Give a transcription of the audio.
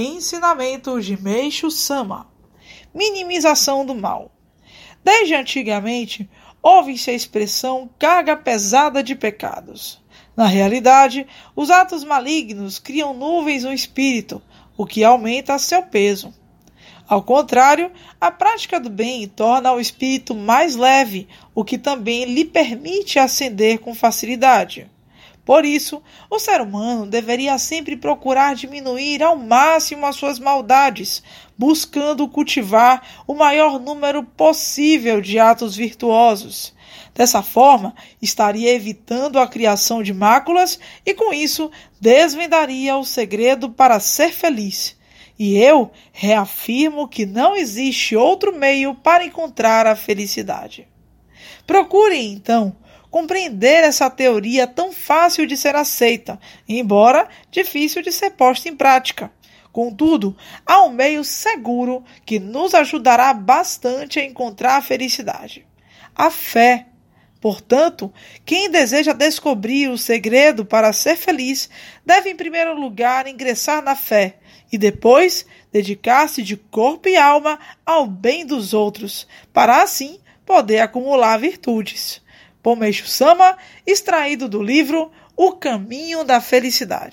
Ensinamentos de Meixo Sama Minimização do mal. Desde antigamente, ouve-se a expressão carga pesada de pecados. Na realidade, os atos malignos criam nuvens no espírito, o que aumenta seu peso. Ao contrário, a prática do bem torna o espírito mais leve, o que também lhe permite ascender com facilidade. Por isso, o ser humano deveria sempre procurar diminuir ao máximo as suas maldades, buscando cultivar o maior número possível de atos virtuosos. Dessa forma, estaria evitando a criação de máculas e, com isso, desvendaria o segredo para ser feliz. E eu reafirmo que não existe outro meio para encontrar a felicidade. Procure, então, compreender essa teoria tão fácil de ser aceita, embora difícil de ser posta em prática. Contudo, há um meio seguro que nos ajudará bastante a encontrar a felicidade: a fé. Portanto, quem deseja descobrir o segredo para ser feliz deve, em primeiro lugar, ingressar na fé e depois dedicar-se de corpo e alma ao bem dos outros, para assim poder acumular virtudes. Pomeixo Sama, extraído do livro O Caminho da Felicidade.